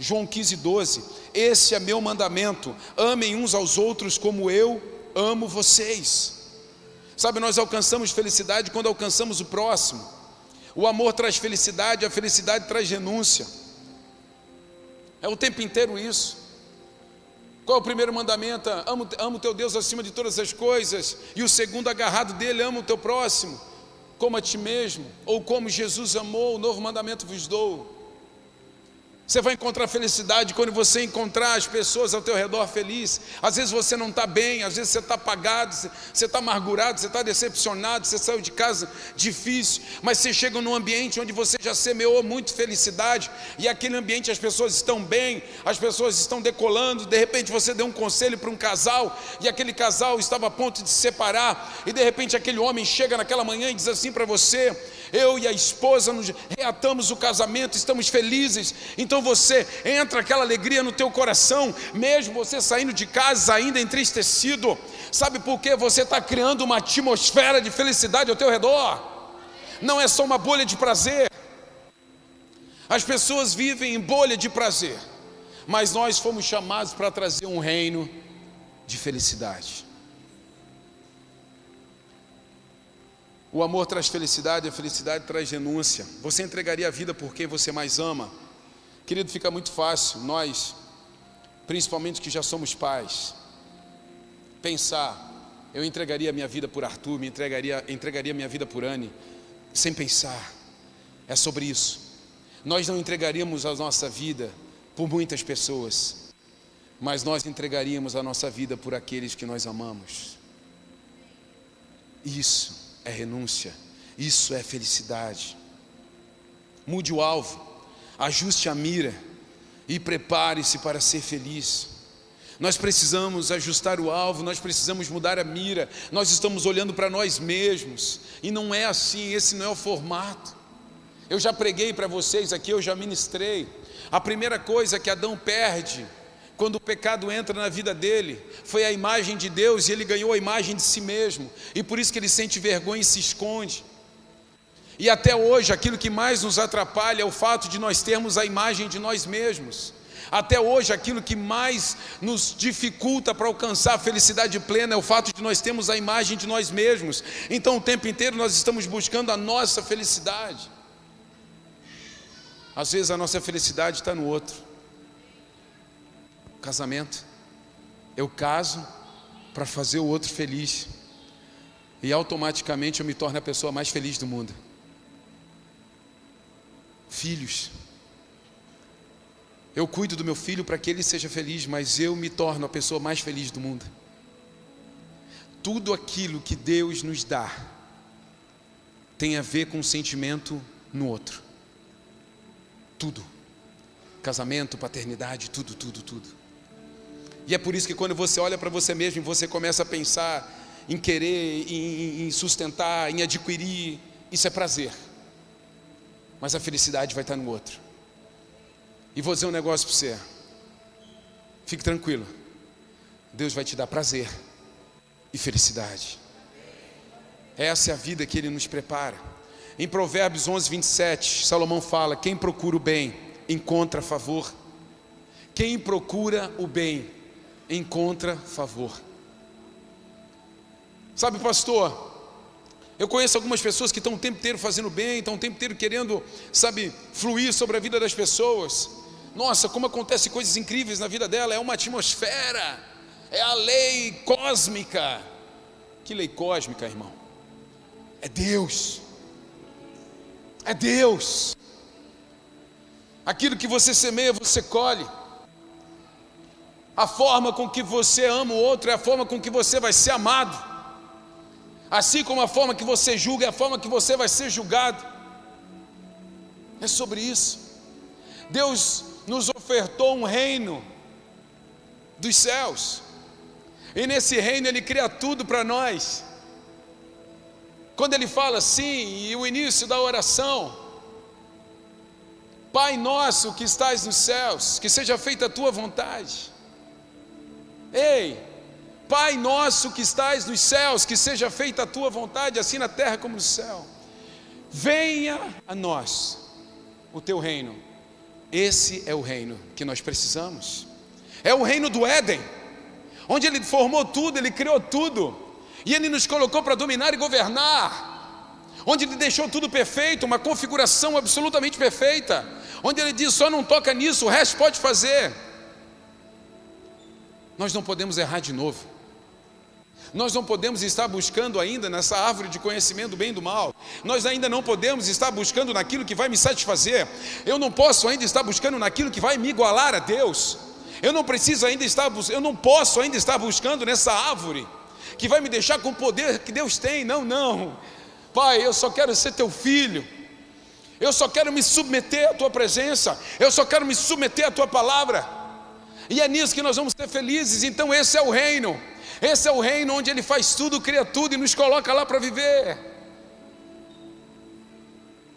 João 15, 12. Esse é meu mandamento: amem uns aos outros como eu amo vocês. Sabe, nós alcançamos felicidade quando alcançamos o próximo. O amor traz felicidade, a felicidade traz renúncia. É o tempo inteiro isso. Qual é o primeiro mandamento? Amo, amo teu Deus acima de todas as coisas. E o segundo, agarrado dele, ama o teu próximo, como a ti mesmo. Ou como Jesus amou, o novo mandamento vos dou você vai encontrar felicidade quando você encontrar as pessoas ao teu redor felizes. Às vezes você não está bem, às vezes você está apagado, você está amargurado, você está decepcionado, você saiu de casa difícil, mas você chega num ambiente onde você já semeou muito felicidade, e aquele ambiente as pessoas estão bem, as pessoas estão decolando, de repente você deu um conselho para um casal, e aquele casal estava a ponto de se separar, e de repente aquele homem chega naquela manhã e diz assim para você: eu e a esposa nos reatamos o casamento, estamos felizes. Então você entra aquela alegria no teu coração, mesmo você saindo de casa ainda entristecido. Sabe por quê? Você está criando uma atmosfera de felicidade ao teu redor. Não é só uma bolha de prazer. As pessoas vivem em bolha de prazer, mas nós fomos chamados para trazer um reino de felicidade. O amor traz felicidade, a felicidade traz renúncia. Você entregaria a vida por quem você mais ama? Querido, fica muito fácil, nós, principalmente que já somos pais, pensar, eu entregaria minha vida por Arthur, me entregaria, entregaria minha vida por Anne, sem pensar. É sobre isso. Nós não entregaríamos a nossa vida por muitas pessoas, mas nós entregaríamos a nossa vida por aqueles que nós amamos. Isso é renúncia, isso é felicidade. Mude o alvo, ajuste a mira e prepare-se para ser feliz. Nós precisamos ajustar o alvo, nós precisamos mudar a mira, nós estamos olhando para nós mesmos, e não é assim, esse não é o formato. Eu já preguei para vocês aqui, eu já ministrei. A primeira coisa que Adão perde quando o pecado entra na vida dele, foi a imagem de Deus e ele ganhou a imagem de si mesmo, e por isso que ele sente vergonha e se esconde. E até hoje, aquilo que mais nos atrapalha é o fato de nós termos a imagem de nós mesmos. Até hoje, aquilo que mais nos dificulta para alcançar a felicidade plena é o fato de nós termos a imagem de nós mesmos. Então, o tempo inteiro nós estamos buscando a nossa felicidade. Às vezes, a nossa felicidade está no outro casamento. Eu caso para fazer o outro feliz. E automaticamente eu me torno a pessoa mais feliz do mundo. Filhos. Eu cuido do meu filho para que ele seja feliz, mas eu me torno a pessoa mais feliz do mundo. Tudo aquilo que Deus nos dá tem a ver com o sentimento no outro. Tudo. Casamento, paternidade, tudo, tudo, tudo. E é por isso que quando você olha para você mesmo e você começa a pensar em querer, em, em sustentar, em adquirir, isso é prazer. Mas a felicidade vai estar no outro. E vou dizer um negócio para você. Fique tranquilo. Deus vai te dar prazer e felicidade. Essa é a vida que Ele nos prepara. Em Provérbios 11, 27, Salomão fala: Quem procura o bem, encontra favor. Quem procura o bem, encontra favor. Sabe, pastor, eu conheço algumas pessoas que estão o tempo inteiro fazendo bem, estão o tempo inteiro querendo, sabe, fluir sobre a vida das pessoas. Nossa, como acontece coisas incríveis na vida dela, é uma atmosfera, é a lei cósmica. Que lei cósmica, irmão? É Deus. É Deus. Aquilo que você semeia, você colhe. A forma com que você ama o outro é a forma com que você vai ser amado. Assim como a forma que você julga é a forma que você vai ser julgado. É sobre isso. Deus nos ofertou um reino dos céus. E nesse reino ele cria tudo para nós. Quando ele fala assim, e o início da oração, Pai nosso que estás nos céus, que seja feita a tua vontade. Ei, Pai nosso que estais nos céus, que seja feita a tua vontade, assim na terra como no céu. Venha a nós o teu reino. Esse é o reino que nós precisamos. É o reino do Éden, onde Ele formou tudo, Ele criou tudo, e Ele nos colocou para dominar e governar, onde Ele deixou tudo perfeito, uma configuração absolutamente perfeita, onde Ele diz: só não toca nisso, o resto pode fazer. Nós não podemos errar de novo. Nós não podemos estar buscando ainda nessa árvore de conhecimento do bem e do mal. Nós ainda não podemos estar buscando naquilo que vai me satisfazer. Eu não posso ainda estar buscando naquilo que vai me igualar a Deus. Eu não preciso ainda estar, eu não posso ainda estar buscando nessa árvore que vai me deixar com o poder que Deus tem. Não, não. Pai, eu só quero ser teu filho. Eu só quero me submeter à tua presença. Eu só quero me submeter à tua palavra. E é nisso que nós vamos ser felizes. Então esse é o reino. Esse é o reino onde Ele faz tudo, cria tudo e nos coloca lá para viver.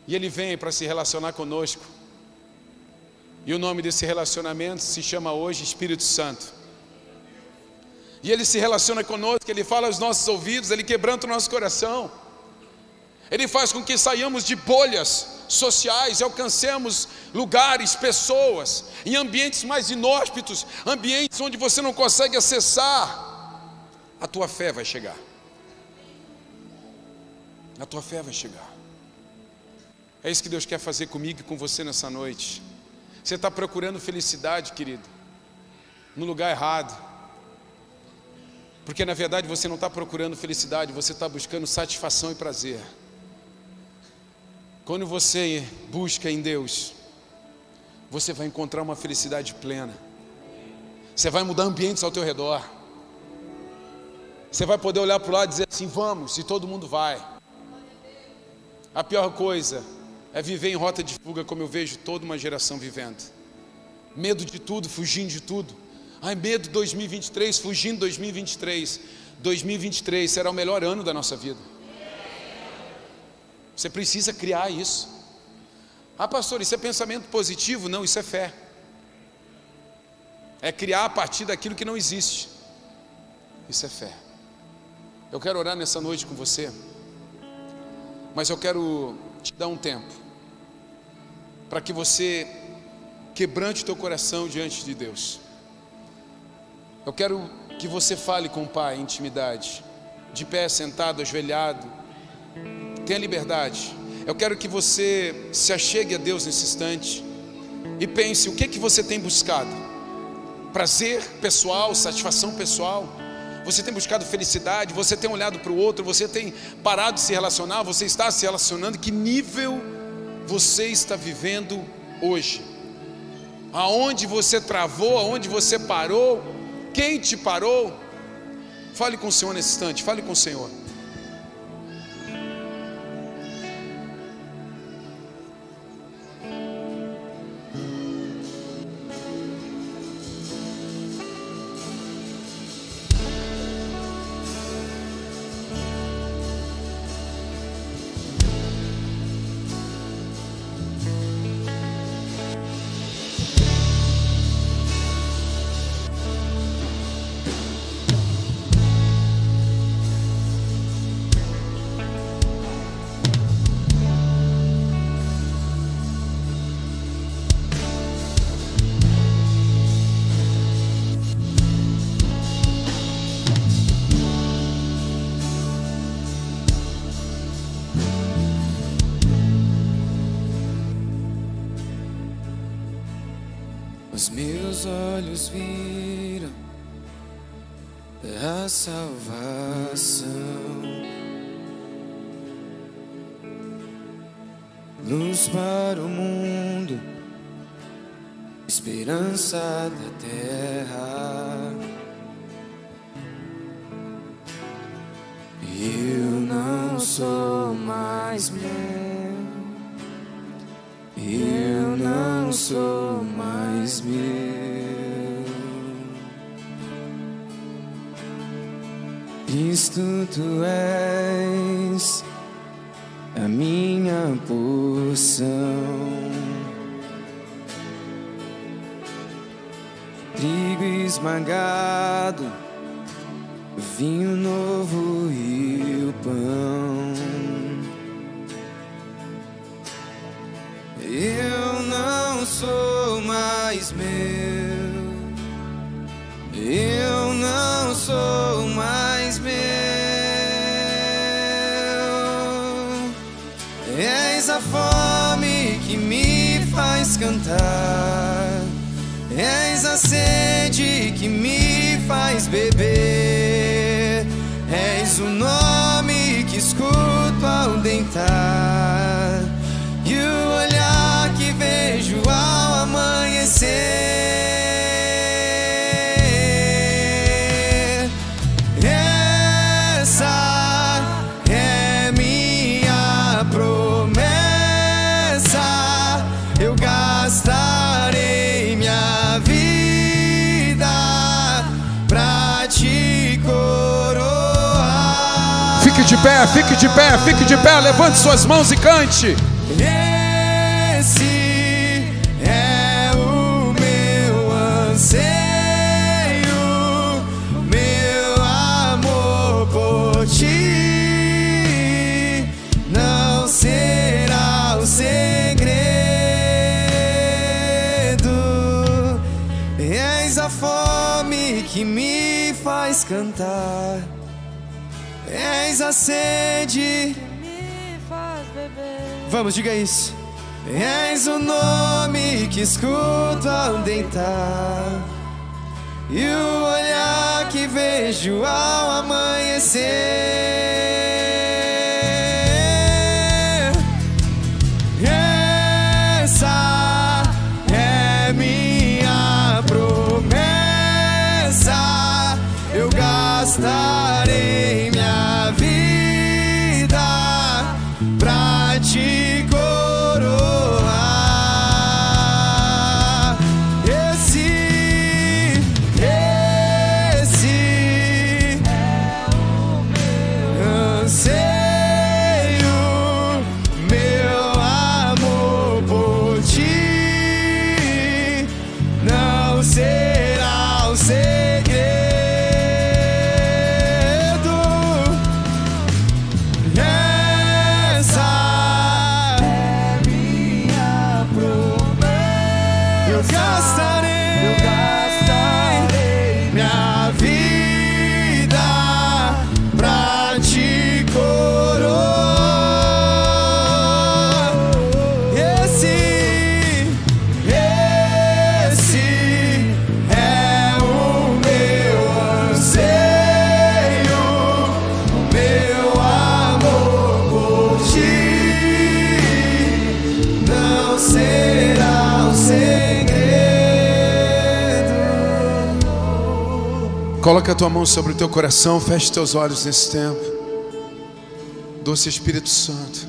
E Ele vem para se relacionar conosco. E o nome desse relacionamento se chama hoje Espírito Santo. E Ele se relaciona conosco, Ele fala aos nossos ouvidos, Ele quebranta o nosso coração. Ele faz com que saiamos de bolhas sociais alcancemos lugares, pessoas, em ambientes mais inóspitos, ambientes onde você não consegue acessar a tua fé vai chegar. A tua fé vai chegar. É isso que Deus quer fazer comigo e com você nessa noite. Você está procurando felicidade, querido, no lugar errado. Porque na verdade você não está procurando felicidade, você está buscando satisfação e prazer. Quando você busca em Deus, você vai encontrar uma felicidade plena. Você vai mudar ambientes ao teu redor. Você vai poder olhar para o lado e dizer assim: vamos, e todo mundo vai. A pior coisa é viver em rota de fuga, como eu vejo toda uma geração vivendo. Medo de tudo, fugindo de tudo. Ai, medo 2023, fugindo 2023. 2023 será o melhor ano da nossa vida. Você precisa criar isso. Ah, pastor, isso é pensamento positivo? Não, isso é fé. É criar a partir daquilo que não existe. Isso é fé. Eu quero orar nessa noite com você, mas eu quero te dar um tempo para que você quebrante o teu coração diante de Deus. Eu quero que você fale com o Pai em intimidade, de pé, sentado, ajoelhado. Tenha liberdade. Eu quero que você se achegue a Deus nesse instante e pense o que que você tem buscado? Prazer pessoal, satisfação pessoal? você tem buscado felicidade, você tem olhado para o outro, você tem parado de se relacionar, você está se relacionando, que nível você está vivendo hoje? Aonde você travou, aonde você parou, quem te parou? Fale com o Senhor nesse instante, fale com o Senhor. Cristo, tu és a minha porção. Trigo esmagado, vinho novo cantar. És a sede que me faz beber. És o nome que escuto ao deitar. E o olhar que vejo ao amanhecer. Pé, fique de pé, fique de pé. Levante suas mãos e cante. Esse é o meu anseio, meu amor por ti não será o segredo. És a fome que me faz cantar, és a sede. me faz beber. Vamos, diga isso. És o nome que escuto ao deitar e o olhar que vejo ao amanhecer. Coloca a tua mão sobre o teu coração, feche teus olhos nesse tempo. Doce Espírito Santo,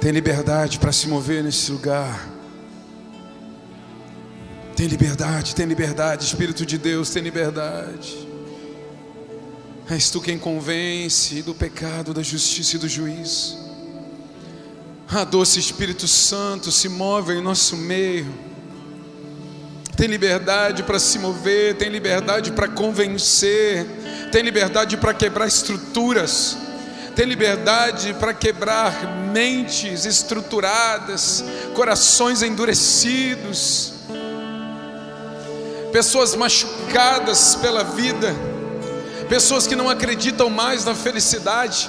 tem liberdade para se mover nesse lugar. Tem liberdade, tem liberdade, Espírito de Deus, tem liberdade. És tu quem convence do pecado, da justiça e do juízo. Ah, doce Espírito Santo, se move em nosso meio. Tem liberdade para se mover, tem liberdade para convencer, tem liberdade para quebrar estruturas, tem liberdade para quebrar mentes estruturadas, corações endurecidos, pessoas machucadas pela vida, pessoas que não acreditam mais na felicidade,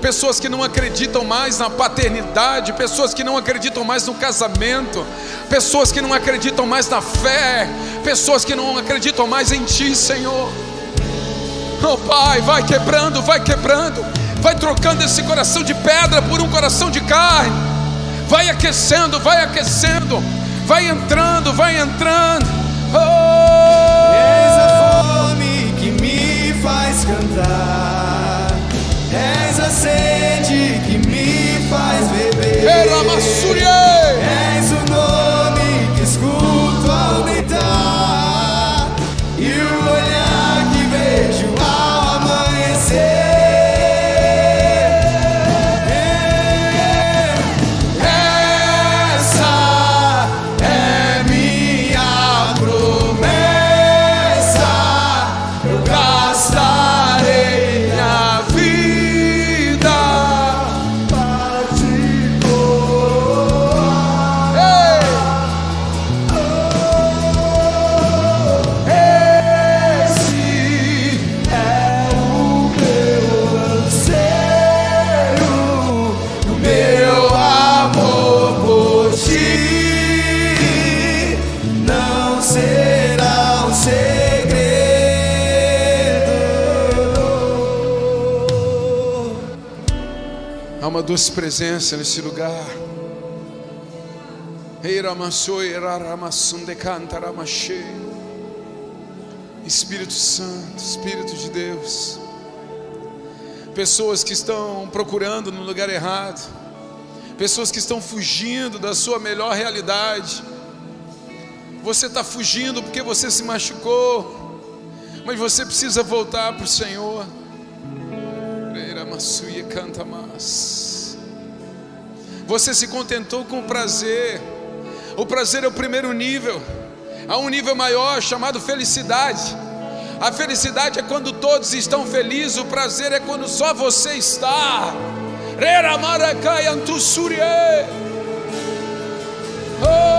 pessoas que não acreditam mais na paternidade, pessoas que não acreditam mais no casamento, pessoas que não acreditam mais na fé, pessoas que não acreditam mais em Ti, Senhor. Oh Pai, vai quebrando, vai quebrando, vai trocando esse coração de pedra por um coração de carne, vai aquecendo, vai aquecendo, vai entrando, vai entrando. Oh! a fome que me faz cantar. Sede que me faz beber. Era Massurie! És doce presença nesse lugar. Espírito Santo, Espírito de Deus. Pessoas que estão procurando no lugar errado, pessoas que estão fugindo da sua melhor realidade. Você está fugindo porque você se machucou, mas você precisa voltar para o Senhor. canta mais. Você se contentou com o prazer. O prazer é o primeiro nível. Há um nível maior chamado felicidade. A felicidade é quando todos estão felizes, o prazer é quando só você está. Oh!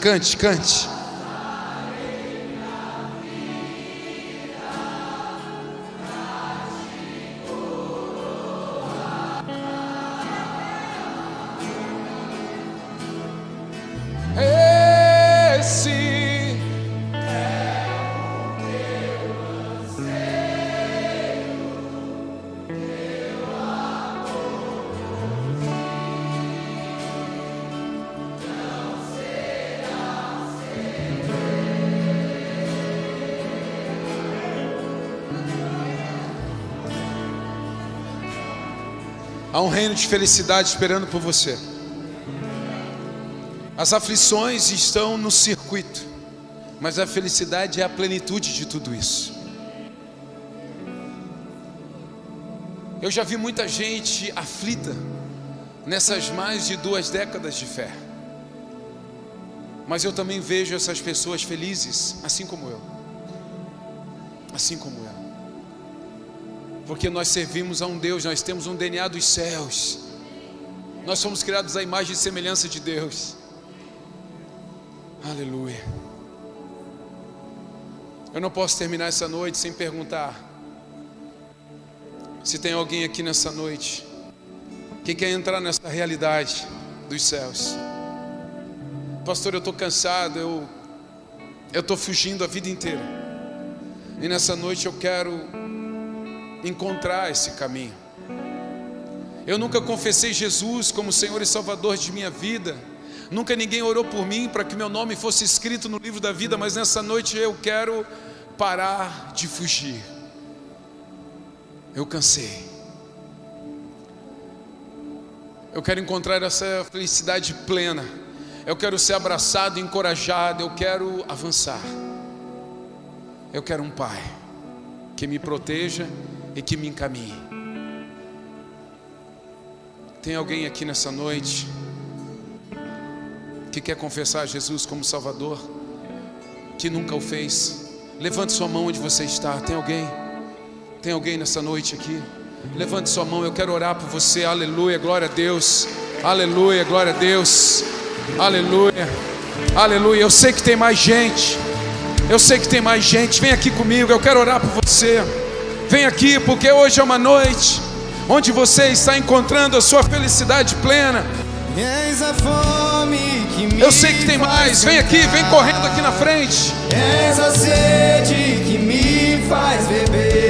Cante, cante, Há um reino de felicidade esperando por você. As aflições estão no circuito, mas a felicidade é a plenitude de tudo isso. Eu já vi muita gente aflita nessas mais de duas décadas de fé, mas eu também vejo essas pessoas felizes, assim como eu, assim como eu, porque nós servimos a um Deus, nós temos um DNA dos céus, nós somos criados à imagem e semelhança de Deus. Aleluia. Eu não posso terminar essa noite sem perguntar se tem alguém aqui nessa noite que quer entrar nessa realidade dos céus. Pastor, eu estou cansado, eu estou fugindo a vida inteira. E nessa noite eu quero encontrar esse caminho. Eu nunca confessei Jesus como Senhor e Salvador de minha vida. Nunca ninguém orou por mim para que meu nome fosse escrito no livro da vida, mas nessa noite eu quero parar de fugir. Eu cansei. Eu quero encontrar essa felicidade plena. Eu quero ser abraçado, encorajado, eu quero avançar. Eu quero um pai que me proteja e que me encaminhe. Tem alguém aqui nessa noite que quer confessar Jesus como Salvador, que nunca o fez? Levante sua mão onde você está. Tem alguém? Tem alguém nessa noite aqui? Levante sua mão, eu quero orar por você. Aleluia, glória a Deus. Aleluia, glória a Deus. Aleluia. Aleluia. Eu sei que tem mais gente. Eu sei que tem mais gente. Vem aqui comigo, eu quero orar por você. Vem aqui, porque hoje é uma noite onde você está encontrando a sua felicidade plena. És a fome que me Eu sei que tem mais. Vem aqui, vem correndo aqui na frente. És a sede que me faz beber.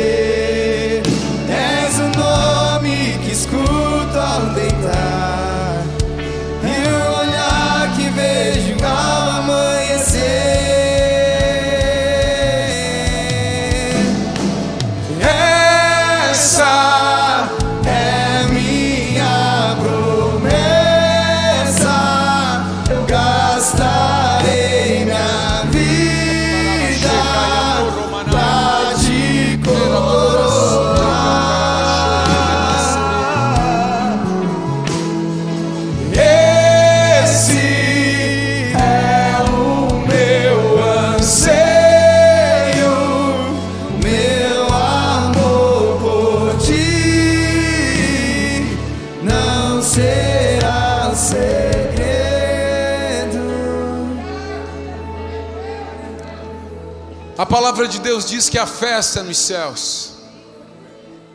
Palavra de Deus diz que há festa nos céus,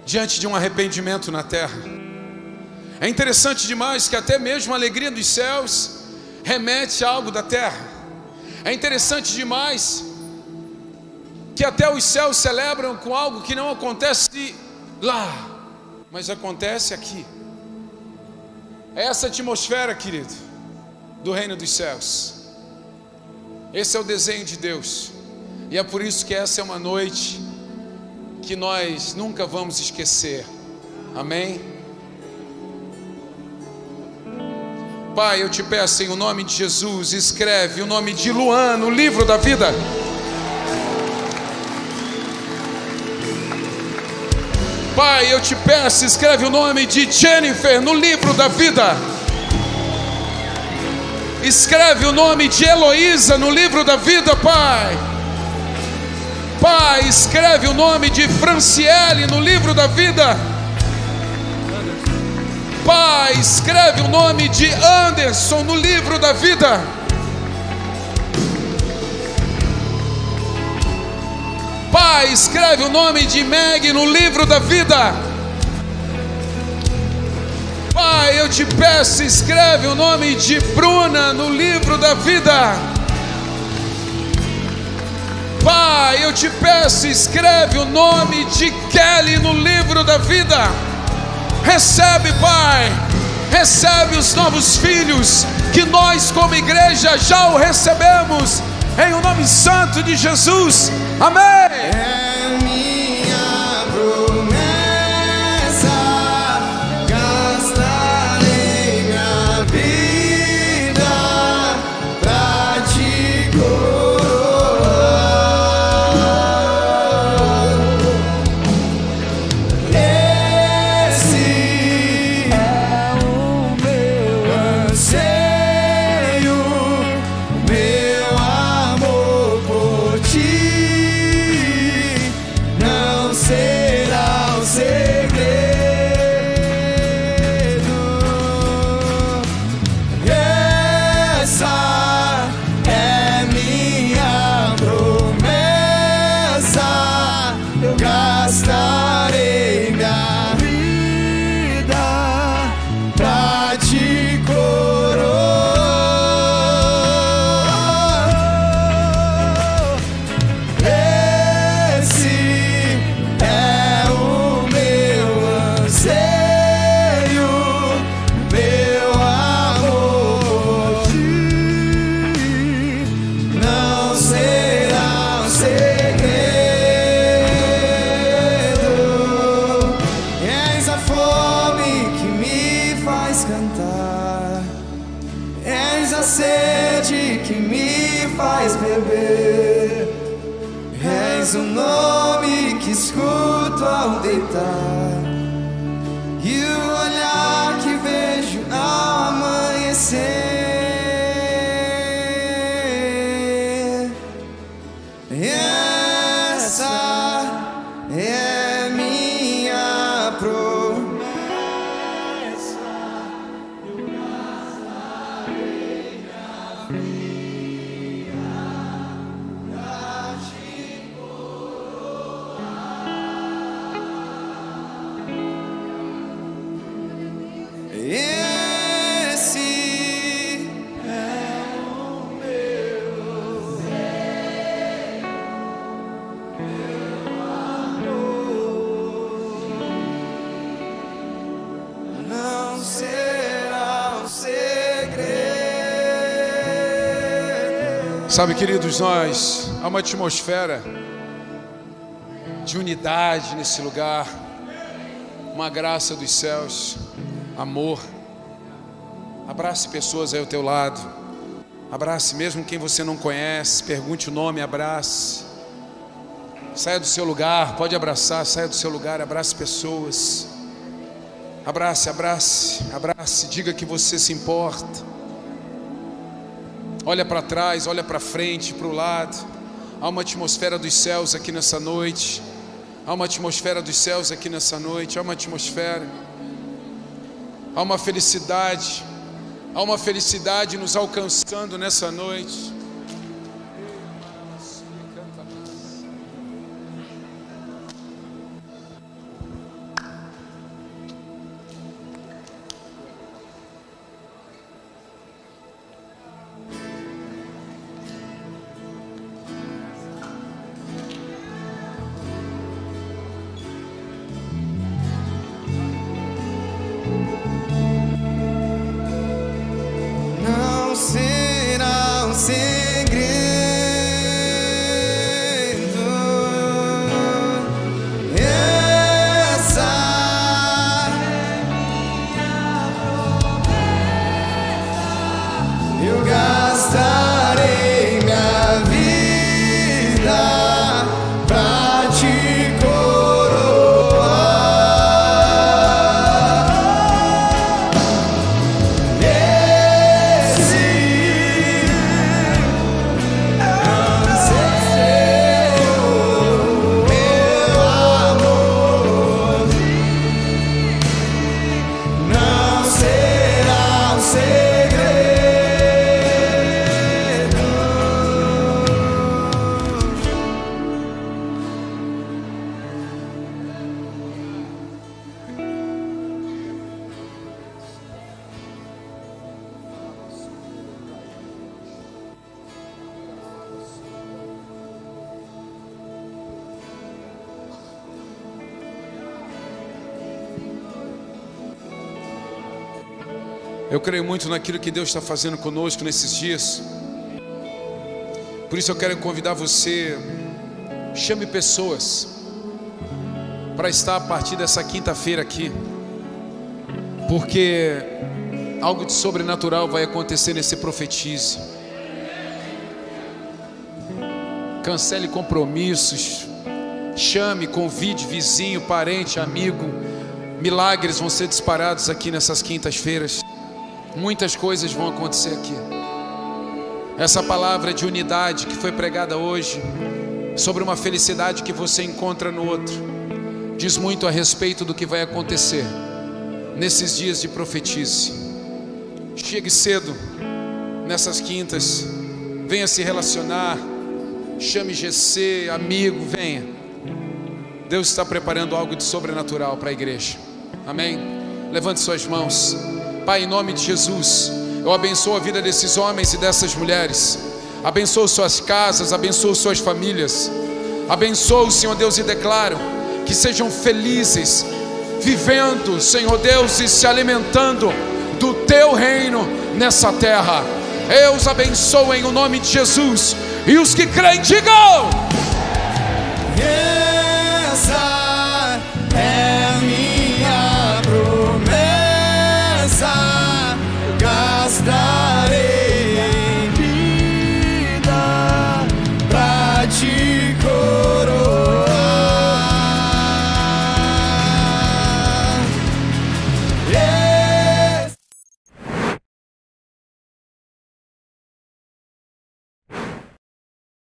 diante de um arrependimento na terra. É interessante demais que até mesmo a alegria dos céus remete a algo da terra. É interessante demais que até os céus celebram com algo que não acontece lá, mas acontece aqui. É essa atmosfera, querido, do reino dos céus. Esse é o desenho de Deus. E é por isso que essa é uma noite que nós nunca vamos esquecer. Amém? Pai, eu te peço em nome de Jesus, escreve o nome de Luan no livro da vida. Pai, eu te peço, escreve o nome de Jennifer no livro da vida. Escreve o nome de Heloísa no livro da vida, Pai. Pai, escreve o nome de Franciele no livro da vida. Pai, escreve o nome de Anderson no livro da vida. Pai, escreve o nome de Meg no livro da vida. Pai, eu te peço, escreve o nome de Bruna no livro da vida. Pai, eu te peço, escreve o nome de Kelly no livro da vida. Recebe, Pai, recebe os novos filhos que nós, como igreja, já o recebemos, em o nome santo de Jesus. Amém. É Sabe, queridos, nós há uma atmosfera de unidade nesse lugar, uma graça dos céus, amor. Abrace pessoas aí ao teu lado. Abrace mesmo quem você não conhece, pergunte o nome, abrace. Saia do seu lugar, pode abraçar, saia do seu lugar, abrace pessoas. Abrace, abrace, abrace, diga que você se importa. Olha para trás, olha para frente, para o lado. Há uma atmosfera dos céus aqui nessa noite. Há uma atmosfera dos céus aqui nessa noite. Há uma atmosfera. Há uma felicidade. Há uma felicidade nos alcançando nessa noite. Eu creio muito naquilo que Deus está fazendo conosco nesses dias. Por isso eu quero convidar você, chame pessoas para estar a partir dessa quinta-feira aqui, porque algo de sobrenatural vai acontecer nesse profetize. Cancele compromissos, chame, convide vizinho, parente, amigo. Milagres vão ser disparados aqui nessas quintas-feiras. Muitas coisas vão acontecer aqui. Essa palavra de unidade que foi pregada hoje, sobre uma felicidade que você encontra no outro, diz muito a respeito do que vai acontecer nesses dias de profetize. Chegue cedo nessas quintas, venha se relacionar, chame GC, amigo, venha. Deus está preparando algo de sobrenatural para a igreja. Amém? Levante suas mãos. Pai, em nome de Jesus, eu abençoo a vida desses homens e dessas mulheres. Abençoo suas casas, abençoo suas famílias. Abençoo, Senhor Deus, e declaro que sejam felizes, vivendo, Senhor Deus, e se alimentando do teu reino nessa terra. Eu os abençoo em o nome de Jesus. E os que creem, digam.